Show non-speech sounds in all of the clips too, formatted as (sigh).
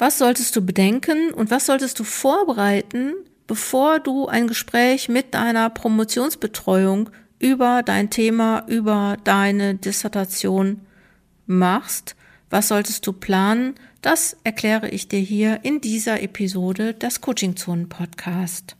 Was solltest du bedenken und was solltest du vorbereiten, bevor du ein Gespräch mit deiner Promotionsbetreuung über dein Thema, über deine Dissertation machst? Was solltest du planen? Das erkläre ich dir hier in dieser Episode des Coaching Zonen Podcast.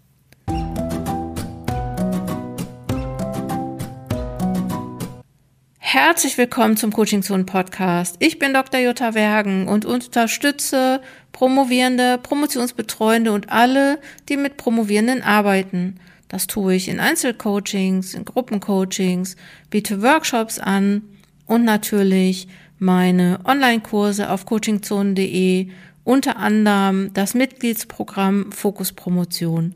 Herzlich willkommen zum Coaching Zone Podcast. Ich bin Dr. Jutta Wergen und unterstütze Promovierende, Promotionsbetreuende und alle, die mit Promovierenden arbeiten. Das tue ich in Einzelcoachings, in Gruppencoachings, biete Workshops an und natürlich meine Online-Kurse auf coachingzone.de, unter anderem das Mitgliedsprogramm Fokus Promotion,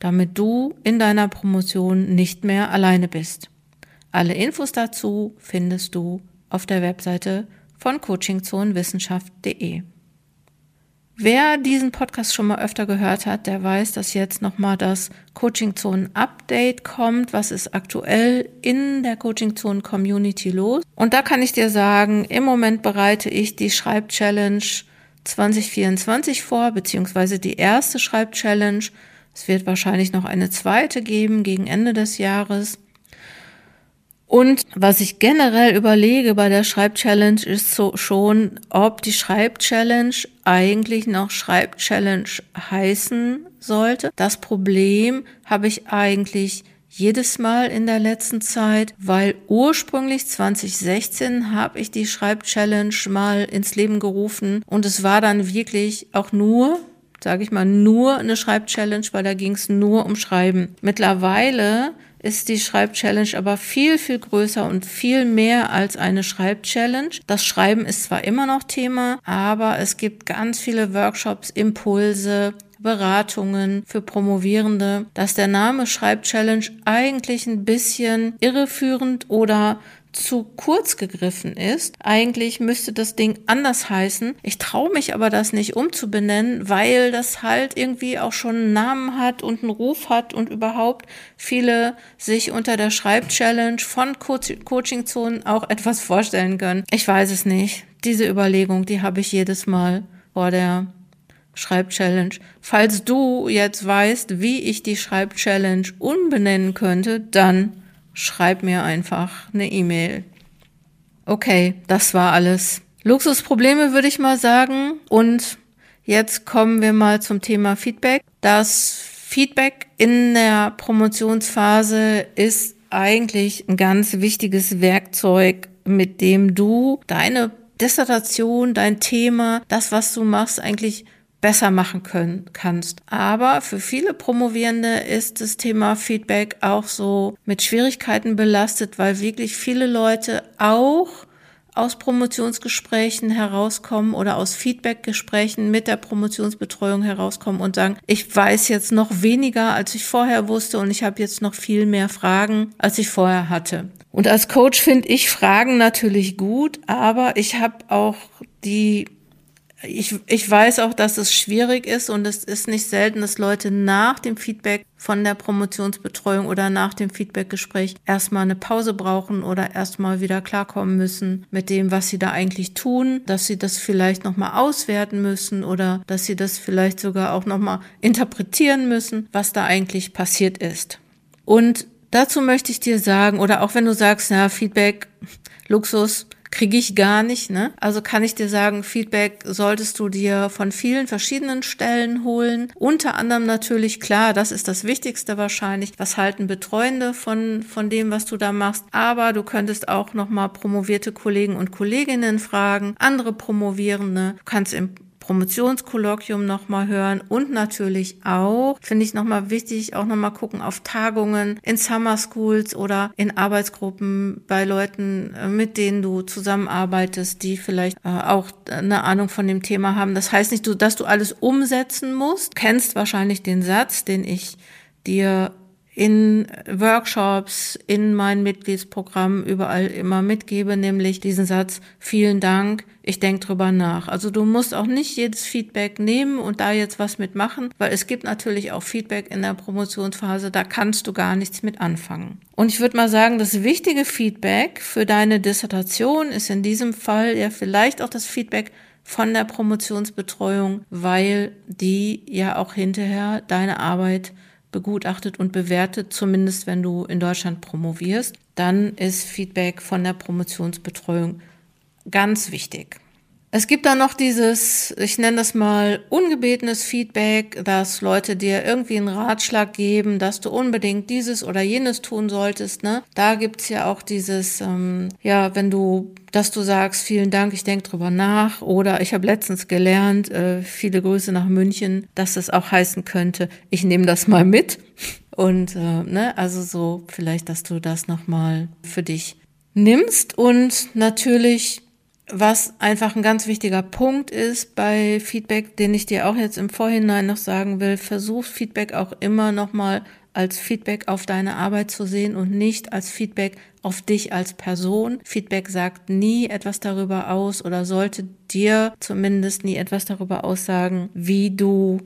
damit du in deiner Promotion nicht mehr alleine bist. Alle Infos dazu findest du auf der Webseite von coachingzonenwissenschaft.de. Wer diesen Podcast schon mal öfter gehört hat, der weiß, dass jetzt nochmal das Coaching Zonen Update kommt. Was ist aktuell in der Coaching Zonen Community los? Und da kann ich dir sagen, im Moment bereite ich die Schreibchallenge 2024 vor, beziehungsweise die erste Schreibchallenge. Es wird wahrscheinlich noch eine zweite geben gegen Ende des Jahres. Und was ich generell überlege bei der Schreibchallenge ist so schon, ob die Schreibchallenge eigentlich noch Schreibchallenge heißen sollte. Das Problem habe ich eigentlich jedes Mal in der letzten Zeit, weil ursprünglich 2016 habe ich die Schreibchallenge mal ins Leben gerufen und es war dann wirklich auch nur sage ich mal, nur eine Schreibchallenge, weil da ging es nur um Schreiben. Mittlerweile ist die Schreibchallenge aber viel, viel größer und viel mehr als eine Schreibchallenge. Das Schreiben ist zwar immer noch Thema, aber es gibt ganz viele Workshops, Impulse, Beratungen für Promovierende, dass der Name Schreibchallenge eigentlich ein bisschen irreführend oder zu kurz gegriffen ist. Eigentlich müsste das Ding anders heißen. Ich traue mich aber das nicht umzubenennen, weil das halt irgendwie auch schon einen Namen hat und einen Ruf hat und überhaupt viele sich unter der Schreibchallenge von Co Coaching-Zonen auch etwas vorstellen können. Ich weiß es nicht. Diese Überlegung, die habe ich jedes Mal vor der Schreibchallenge. Falls du jetzt weißt, wie ich die Schreibchallenge umbenennen könnte, dann schreib mir einfach eine E-Mail. Okay, das war alles. Luxusprobleme würde ich mal sagen. Und jetzt kommen wir mal zum Thema Feedback. Das Feedback in der Promotionsphase ist eigentlich ein ganz wichtiges Werkzeug, mit dem du deine Dissertation, dein Thema, das, was du machst, eigentlich besser machen können, kannst. Aber für viele Promovierende ist das Thema Feedback auch so mit Schwierigkeiten belastet, weil wirklich viele Leute auch aus Promotionsgesprächen herauskommen oder aus Feedbackgesprächen mit der Promotionsbetreuung herauskommen und sagen, ich weiß jetzt noch weniger, als ich vorher wusste und ich habe jetzt noch viel mehr Fragen, als ich vorher hatte. Und als Coach finde ich Fragen natürlich gut, aber ich habe auch die ich, ich weiß auch, dass es schwierig ist und es ist nicht selten, dass Leute nach dem Feedback von der Promotionsbetreuung oder nach dem Feedbackgespräch erstmal eine Pause brauchen oder erstmal wieder klarkommen müssen mit dem, was sie da eigentlich tun, dass sie das vielleicht nochmal auswerten müssen oder dass sie das vielleicht sogar auch nochmal interpretieren müssen, was da eigentlich passiert ist. Und dazu möchte ich dir sagen, oder auch wenn du sagst, ja, Feedback, Luxus, kriege ich gar nicht. Ne? Also kann ich dir sagen, Feedback solltest du dir von vielen verschiedenen Stellen holen. Unter anderem natürlich, klar, das ist das Wichtigste wahrscheinlich. Was halten Betreuende von, von dem, was du da machst? Aber du könntest auch nochmal promovierte Kollegen und Kolleginnen fragen, andere Promovierende. Du kannst im Promotionskolloquium nochmal hören und natürlich auch, finde ich nochmal wichtig, auch nochmal gucken auf Tagungen in Summer Schools oder in Arbeitsgruppen bei Leuten, äh, mit denen du zusammenarbeitest, die vielleicht äh, auch eine Ahnung von dem Thema haben. Das heißt nicht, dass du alles umsetzen musst. Du kennst wahrscheinlich den Satz, den ich dir in Workshops, in mein Mitgliedsprogramm überall immer mitgebe, nämlich diesen Satz, vielen Dank, ich denke drüber nach. Also du musst auch nicht jedes Feedback nehmen und da jetzt was mitmachen, weil es gibt natürlich auch Feedback in der Promotionsphase, da kannst du gar nichts mit anfangen. Und ich würde mal sagen, das wichtige Feedback für deine Dissertation ist in diesem Fall ja vielleicht auch das Feedback von der Promotionsbetreuung, weil die ja auch hinterher deine Arbeit begutachtet und bewertet, zumindest wenn du in Deutschland promovierst, dann ist Feedback von der Promotionsbetreuung ganz wichtig. Es gibt dann noch dieses, ich nenne das mal ungebetenes Feedback, dass Leute dir irgendwie einen Ratschlag geben, dass du unbedingt dieses oder jenes tun solltest. Ne? Da gibt's ja auch dieses, ähm, ja, wenn du, dass du sagst, vielen Dank, ich denke drüber nach. Oder ich habe letztens gelernt, äh, viele Grüße nach München, dass das auch heißen könnte, ich nehme das mal mit. Und äh, ne, also so vielleicht, dass du das nochmal für dich nimmst und natürlich was einfach ein ganz wichtiger Punkt ist bei Feedback, den ich dir auch jetzt im Vorhinein noch sagen will, versuch Feedback auch immer nochmal als Feedback auf deine Arbeit zu sehen und nicht als Feedback auf dich als Person. Feedback sagt nie etwas darüber aus oder sollte dir zumindest nie etwas darüber aussagen, wie du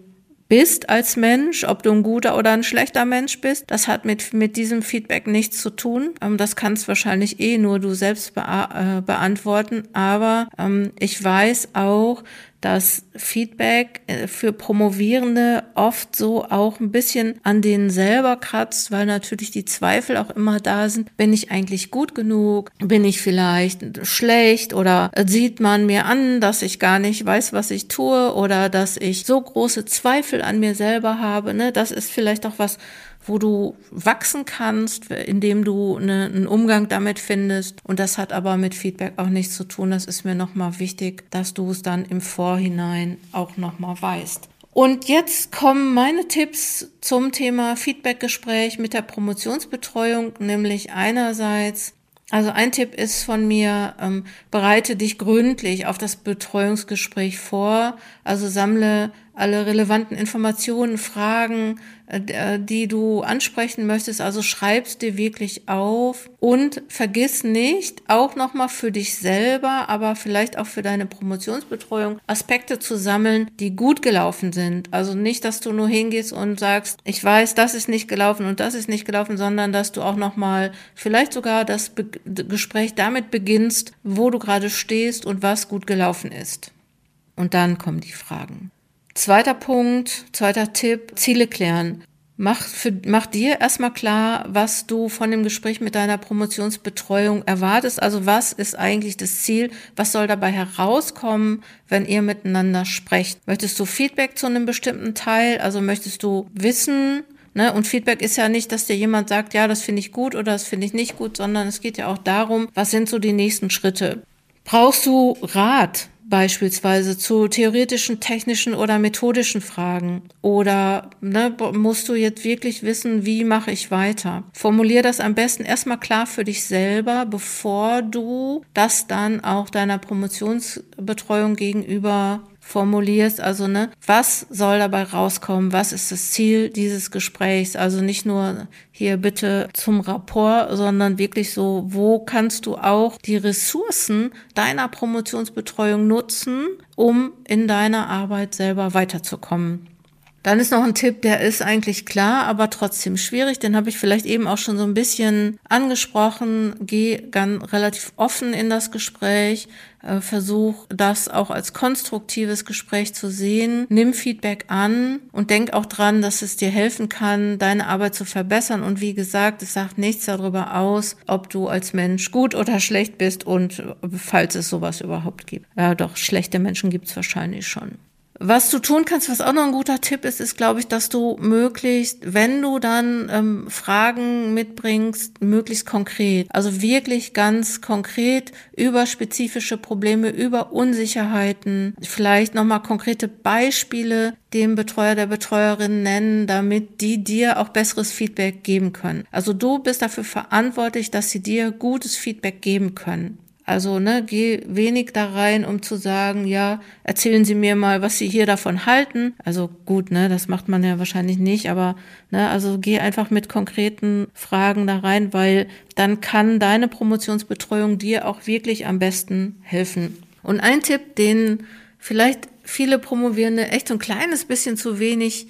bist als Mensch, ob du ein guter oder ein schlechter Mensch bist, das hat mit, mit diesem Feedback nichts zu tun. Ähm, das kannst wahrscheinlich eh nur du selbst be äh, beantworten. Aber ähm, ich weiß auch, dass Feedback äh, für Promovierende oft so auch ein bisschen an denen selber kratzt, weil natürlich die Zweifel auch immer da sind. Bin ich eigentlich gut genug? Bin ich vielleicht schlecht? Oder sieht man mir an, dass ich gar nicht weiß, was ich tue? Oder dass ich so große Zweifel an mir selber habe? Ne? Das ist vielleicht auch was, wo du wachsen kannst, indem du eine, einen Umgang damit findest. Und das hat aber mit Feedback auch nichts zu tun. Das ist mir nochmal wichtig, dass du es dann im Vorhinein auch nochmal weißt. Und jetzt kommen meine Tipps zum Thema Feedbackgespräch mit der Promotionsbetreuung, nämlich einerseits also ein Tipp ist von mir, ähm, bereite dich gründlich auf das Betreuungsgespräch vor, also sammle alle relevanten Informationen, Fragen, äh, äh, die du ansprechen möchtest. Also schreibst dir wirklich auf und vergiss nicht, auch nochmal für dich selber, aber vielleicht auch für deine Promotionsbetreuung Aspekte zu sammeln, die gut gelaufen sind. Also nicht, dass du nur hingehst und sagst, ich weiß, das ist nicht gelaufen und das ist nicht gelaufen, sondern dass du auch nochmal vielleicht sogar das Be Gespräch damit beginnst, wo du gerade stehst und was gut gelaufen ist. Und dann kommen die Fragen. Zweiter Punkt, zweiter Tipp, Ziele klären. Mach, für, mach dir erstmal klar, was du von dem Gespräch mit deiner Promotionsbetreuung erwartest. Also was ist eigentlich das Ziel? Was soll dabei herauskommen, wenn ihr miteinander sprecht? Möchtest du Feedback zu einem bestimmten Teil? Also möchtest du wissen, Ne? Und Feedback ist ja nicht, dass dir jemand sagt, ja, das finde ich gut oder das finde ich nicht gut, sondern es geht ja auch darum, was sind so die nächsten Schritte. Brauchst du Rat? Beispielsweise zu theoretischen, technischen oder methodischen Fragen? Oder ne, musst du jetzt wirklich wissen, wie mache ich weiter? Formulier das am besten erstmal klar für dich selber, bevor du das dann auch deiner Promotionsbetreuung gegenüber formulierst, also ne, was soll dabei rauskommen, was ist das Ziel dieses Gesprächs, also nicht nur hier bitte zum Rapport, sondern wirklich so, wo kannst du auch die Ressourcen deiner Promotionsbetreuung nutzen, um in deiner Arbeit selber weiterzukommen. Dann ist noch ein Tipp, der ist eigentlich klar, aber trotzdem schwierig. Den habe ich vielleicht eben auch schon so ein bisschen angesprochen. Geh ganz relativ offen in das Gespräch. Äh, versuch das auch als konstruktives Gespräch zu sehen. Nimm Feedback an und denk auch dran, dass es dir helfen kann, deine Arbeit zu verbessern. Und wie gesagt, es sagt nichts darüber aus, ob du als Mensch gut oder schlecht bist und falls es sowas überhaupt gibt. Ja, doch, schlechte Menschen gibt es wahrscheinlich schon. Was du tun kannst, was auch noch ein guter Tipp ist, ist, glaube ich, dass du möglichst, wenn du dann ähm, Fragen mitbringst, möglichst konkret, also wirklich ganz konkret über spezifische Probleme, über Unsicherheiten, vielleicht nochmal konkrete Beispiele dem Betreuer, der Betreuerin nennen, damit die dir auch besseres Feedback geben können. Also du bist dafür verantwortlich, dass sie dir gutes Feedback geben können. Also, ne, geh wenig da rein, um zu sagen, ja, erzählen Sie mir mal, was Sie hier davon halten. Also gut, ne, das macht man ja wahrscheinlich nicht, aber ne, also geh einfach mit konkreten Fragen da rein, weil dann kann deine Promotionsbetreuung dir auch wirklich am besten helfen. Und ein Tipp, den vielleicht viele Promovierende echt so ein kleines bisschen zu wenig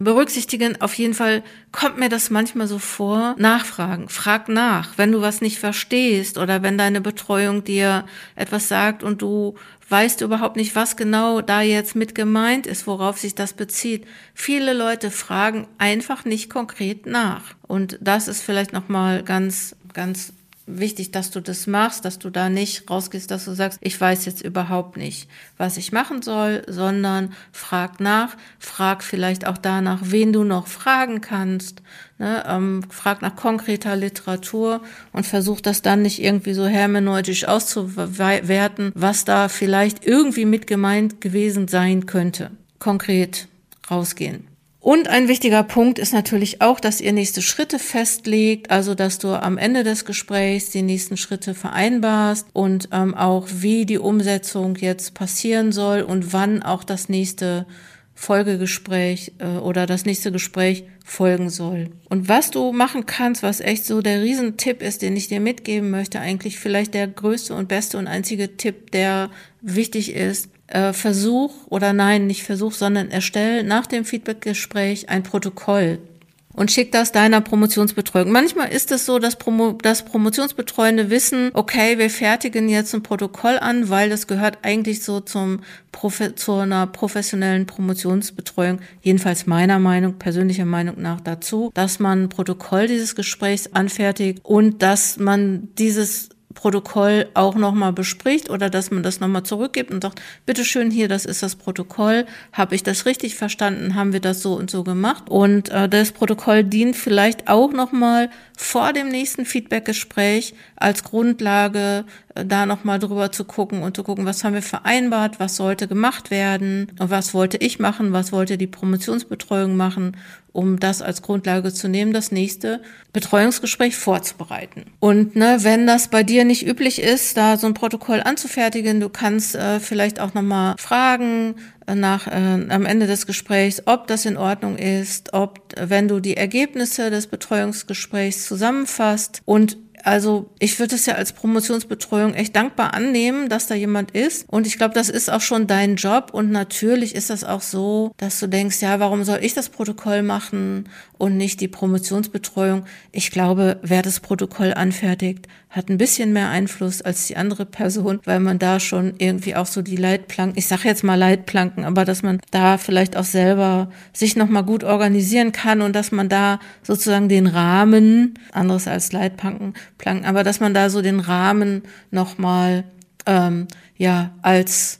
berücksichtigen. Auf jeden Fall kommt mir das manchmal so vor. Nachfragen, frag nach, wenn du was nicht verstehst oder wenn deine Betreuung dir etwas sagt und du weißt überhaupt nicht, was genau da jetzt mit gemeint ist, worauf sich das bezieht. Viele Leute fragen einfach nicht konkret nach. Und das ist vielleicht nochmal ganz, ganz wichtig, dass du das machst, dass du da nicht rausgehst, dass du sagst, ich weiß jetzt überhaupt nicht, was ich machen soll, sondern frag nach, frag vielleicht auch danach, wen du noch fragen kannst, ne, ähm, frag nach konkreter Literatur und versuch das dann nicht irgendwie so hermeneutisch auszuwerten, was da vielleicht irgendwie mit gemeint gewesen sein könnte. Konkret rausgehen. Und ein wichtiger Punkt ist natürlich auch, dass ihr nächste Schritte festlegt, also dass du am Ende des Gesprächs die nächsten Schritte vereinbarst und ähm, auch wie die Umsetzung jetzt passieren soll und wann auch das nächste Folgegespräch äh, oder das nächste Gespräch folgen soll. Und was du machen kannst, was echt so der Riesentipp ist, den ich dir mitgeben möchte, eigentlich vielleicht der größte und beste und einzige Tipp, der wichtig ist, äh, Versuch oder nein, nicht Versuch, sondern erstell nach dem Feedbackgespräch ein Protokoll und schick das deiner Promotionsbetreuung. Manchmal ist es so, dass, Promo dass Promotionsbetreuende wissen, okay, wir fertigen jetzt ein Protokoll an, weil das gehört eigentlich so zum Profe zu einer professionellen Promotionsbetreuung, jedenfalls meiner Meinung, persönlicher Meinung nach dazu, dass man ein Protokoll dieses Gesprächs anfertigt und dass man dieses Protokoll auch nochmal bespricht oder dass man das nochmal zurückgibt und sagt, bitteschön hier, das ist das Protokoll. Habe ich das richtig verstanden? Haben wir das so und so gemacht? Und äh, das Protokoll dient vielleicht auch nochmal vor dem nächsten Feedbackgespräch als Grundlage, äh, da nochmal drüber zu gucken und zu gucken, was haben wir vereinbart, was sollte gemacht werden, was wollte ich machen, was wollte die Promotionsbetreuung machen um das als Grundlage zu nehmen, das nächste Betreuungsgespräch vorzubereiten. Und ne, wenn das bei dir nicht üblich ist, da so ein Protokoll anzufertigen, du kannst äh, vielleicht auch nochmal fragen äh, nach äh, am Ende des Gesprächs, ob das in Ordnung ist, ob wenn du die Ergebnisse des Betreuungsgesprächs zusammenfasst und also ich würde es ja als Promotionsbetreuung echt dankbar annehmen, dass da jemand ist. Und ich glaube, das ist auch schon dein Job. Und natürlich ist das auch so, dass du denkst, ja, warum soll ich das Protokoll machen und nicht die Promotionsbetreuung? Ich glaube, wer das Protokoll anfertigt, hat ein bisschen mehr Einfluss als die andere Person, weil man da schon irgendwie auch so die Leitplanken, ich sage jetzt mal Leitplanken, aber dass man da vielleicht auch selber sich nochmal gut organisieren kann und dass man da sozusagen den Rahmen, anderes als Leitplanken, Planken, aber dass man da so den Rahmen nochmal ähm, ja als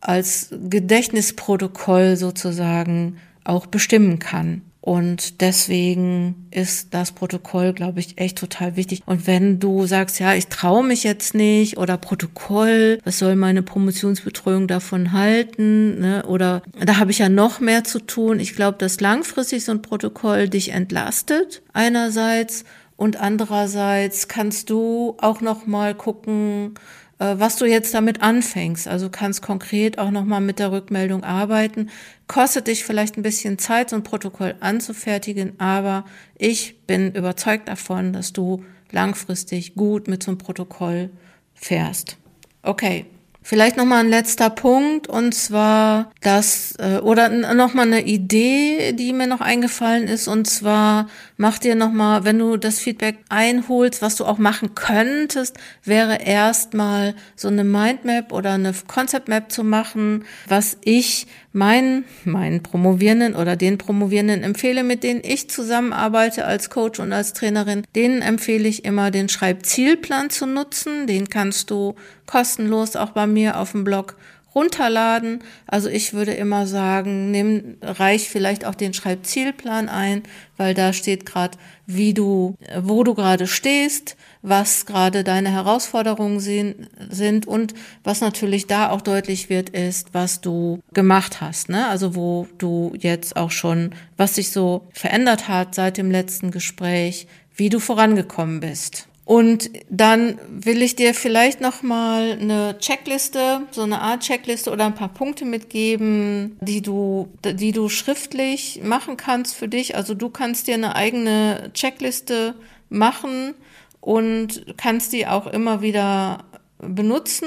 als Gedächtnisprotokoll sozusagen auch bestimmen kann. Und deswegen ist das Protokoll, glaube ich, echt total wichtig. Und wenn du sagst, ja, ich traue mich jetzt nicht oder Protokoll, was soll meine Promotionsbetreuung davon halten? Ne? Oder da habe ich ja noch mehr zu tun. Ich glaube, dass langfristig so ein Protokoll dich entlastet einerseits und andererseits kannst du auch noch mal gucken, was du jetzt damit anfängst. Also kannst konkret auch nochmal mit der Rückmeldung arbeiten. Kostet dich vielleicht ein bisschen Zeit, so ein Protokoll anzufertigen, aber ich bin überzeugt davon, dass du langfristig gut mit so einem Protokoll fährst. Okay, Vielleicht noch mal ein letzter Punkt und zwar das äh, oder noch mal eine Idee, die mir noch eingefallen ist und zwar mach dir noch mal, wenn du das Feedback einholst, was du auch machen könntest, wäre erstmal so eine Mindmap oder eine Concept Map zu machen, was ich meinen, meinen Promovierenden oder den Promovierenden empfehle, mit denen ich zusammenarbeite als Coach und als Trainerin, denen empfehle ich immer den Schreibzielplan zu nutzen. Den kannst du kostenlos auch bei mir auf dem Blog runterladen. Also ich würde immer sagen, nimm, reich vielleicht auch den Schreibzielplan ein, weil da steht gerade, wie du, wo du gerade stehst, was gerade deine Herausforderungen sind und was natürlich da auch deutlich wird, ist, was du gemacht hast. Ne? Also wo du jetzt auch schon, was sich so verändert hat seit dem letzten Gespräch, wie du vorangekommen bist. Und dann will ich dir vielleicht noch mal eine Checkliste, so eine Art Checkliste oder ein paar Punkte mitgeben, die du, die du schriftlich machen kannst für dich. Also du kannst dir eine eigene Checkliste machen und kannst die auch immer wieder benutzen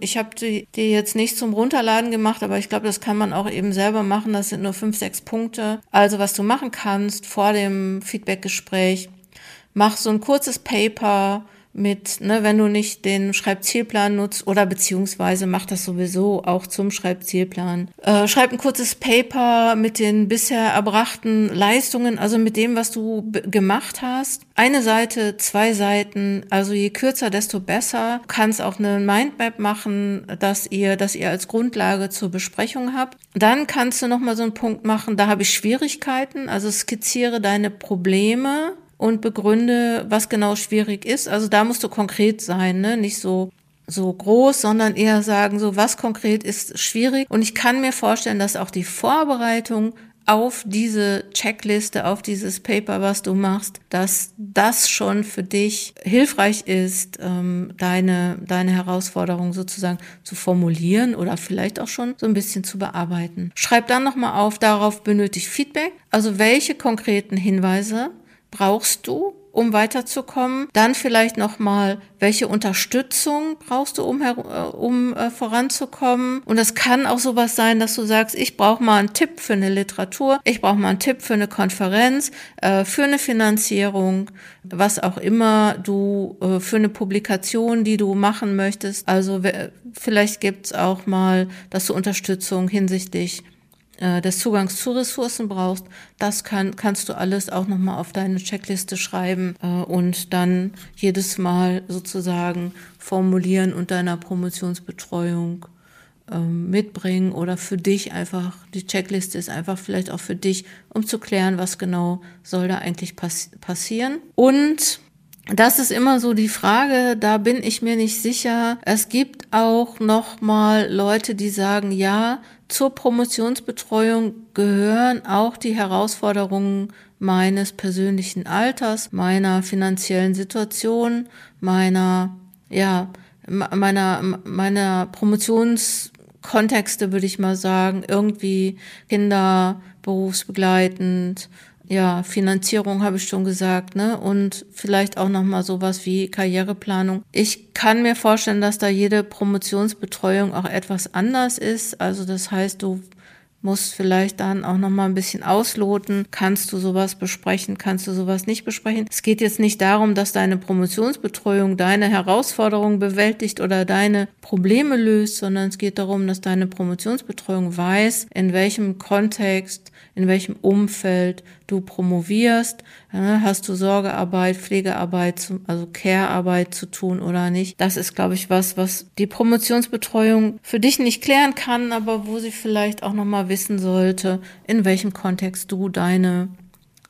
Ich habe die, die jetzt nicht zum Runterladen gemacht, aber ich glaube, das kann man auch eben selber machen. Das sind nur fünf, sechs Punkte. Also was du machen kannst vor dem Feedbackgespräch, mach so ein kurzes Paper mit, ne, wenn du nicht den Schreibzielplan nutzt oder beziehungsweise mach das sowieso auch zum Schreibzielplan. Äh, schreib ein kurzes Paper mit den bisher erbrachten Leistungen, also mit dem, was du gemacht hast. Eine Seite, zwei Seiten, also je kürzer, desto besser. Du kannst auch eine Mindmap machen, dass ihr, dass ihr als Grundlage zur Besprechung habt. Dann kannst du nochmal so einen Punkt machen, da habe ich Schwierigkeiten, also skizziere deine Probleme und begründe, was genau schwierig ist. Also da musst du konkret sein, ne? nicht so so groß, sondern eher sagen, so was konkret ist schwierig. Und ich kann mir vorstellen, dass auch die Vorbereitung auf diese Checkliste, auf dieses Paper, was du machst, dass das schon für dich hilfreich ist, ähm, deine, deine Herausforderung sozusagen zu formulieren oder vielleicht auch schon so ein bisschen zu bearbeiten. Schreib dann nochmal auf, darauf benötigt Feedback. Also welche konkreten Hinweise brauchst du, um weiterzukommen? Dann vielleicht nochmal, welche Unterstützung brauchst du, um, um äh, voranzukommen? Und das kann auch sowas sein, dass du sagst, ich brauche mal einen Tipp für eine Literatur, ich brauche mal einen Tipp für eine Konferenz, äh, für eine Finanzierung, was auch immer du äh, für eine Publikation, die du machen möchtest. Also vielleicht gibt's auch mal, dass du Unterstützung hinsichtlich äh, des Zugangs zu Ressourcen brauchst, das kann, kannst du alles auch nochmal auf deine Checkliste schreiben äh, und dann jedes Mal sozusagen formulieren und deiner Promotionsbetreuung äh, mitbringen oder für dich einfach, die Checkliste ist einfach vielleicht auch für dich, um zu klären, was genau soll da eigentlich pass passieren. Und das ist immer so die Frage, da bin ich mir nicht sicher. Es gibt auch noch mal Leute, die sagen, ja, zur Promotionsbetreuung gehören auch die Herausforderungen meines persönlichen Alters, meiner finanziellen Situation, meiner, ja, meiner, meiner Promotionskontexte, würde ich mal sagen, irgendwie Kinder, berufsbegleitend, ja, Finanzierung habe ich schon gesagt, ne? Und vielleicht auch nochmal sowas wie Karriereplanung. Ich kann mir vorstellen, dass da jede Promotionsbetreuung auch etwas anders ist. Also das heißt, du musst vielleicht dann auch noch mal ein bisschen ausloten. Kannst du sowas besprechen? Kannst du sowas nicht besprechen? Es geht jetzt nicht darum, dass deine Promotionsbetreuung deine Herausforderungen bewältigt oder deine Probleme löst, sondern es geht darum, dass deine Promotionsbetreuung weiß, in welchem Kontext, in welchem Umfeld du promovierst, hast du Sorgearbeit, Pflegearbeit, also Care-Arbeit zu tun oder nicht. Das ist, glaube ich, was, was die Promotionsbetreuung für dich nicht klären kann, aber wo sie vielleicht auch nochmal wissen sollte, in welchem Kontext du deine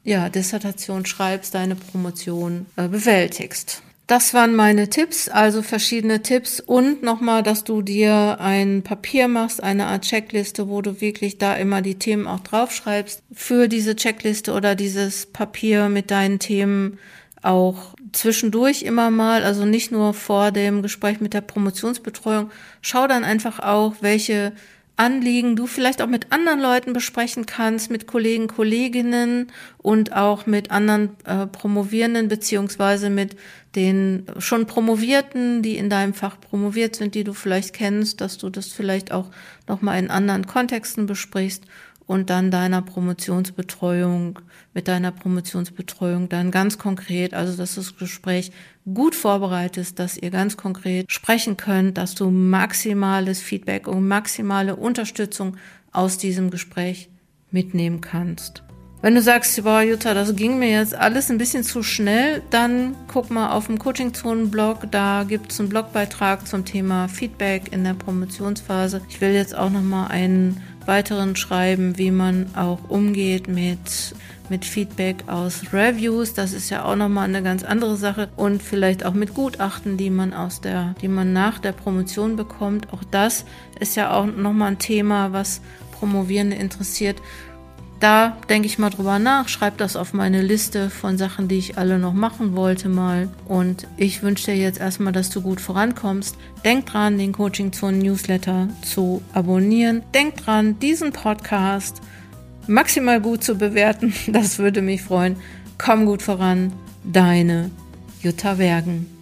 ja, Dissertation schreibst, deine Promotion äh, bewältigst. Das waren meine Tipps, also verschiedene Tipps und nochmal, dass du dir ein Papier machst, eine Art Checkliste, wo du wirklich da immer die Themen auch draufschreibst. Für diese Checkliste oder dieses Papier mit deinen Themen auch zwischendurch immer mal, also nicht nur vor dem Gespräch mit der Promotionsbetreuung. Schau dann einfach auch, welche Anliegen du vielleicht auch mit anderen Leuten besprechen kannst, mit Kollegen, Kolleginnen und auch mit anderen äh, Promovierenden beziehungsweise mit den schon Promovierten, die in deinem Fach promoviert sind, die du vielleicht kennst, dass du das vielleicht auch nochmal in anderen Kontexten besprichst und dann deiner Promotionsbetreuung, mit deiner Promotionsbetreuung dann ganz konkret, also dass das Gespräch gut vorbereitest, dass ihr ganz konkret sprechen könnt, dass du maximales Feedback und maximale Unterstützung aus diesem Gespräch mitnehmen kannst. Wenn du sagst, boah, Jutta, das ging mir jetzt alles ein bisschen zu schnell, dann guck mal auf dem Coaching-Zonen-Blog. Da gibt es einen Blogbeitrag zum Thema Feedback in der Promotionsphase. Ich will jetzt auch nochmal einen weiteren schreiben, wie man auch umgeht mit, mit Feedback aus Reviews. Das ist ja auch nochmal eine ganz andere Sache. Und vielleicht auch mit Gutachten, die man aus der, die man nach der Promotion bekommt. Auch das ist ja auch nochmal ein Thema, was Promovierende interessiert da denke ich mal drüber nach, schreibe das auf meine Liste von Sachen, die ich alle noch machen wollte mal. Und ich wünsche dir jetzt erstmal, dass du gut vorankommst. Denk dran, den Coaching Zone Newsletter zu abonnieren. Denk dran, diesen Podcast maximal gut zu bewerten. (laughs) Das würde mich freuen. Komm gut voran. Deine Jutta Wergen.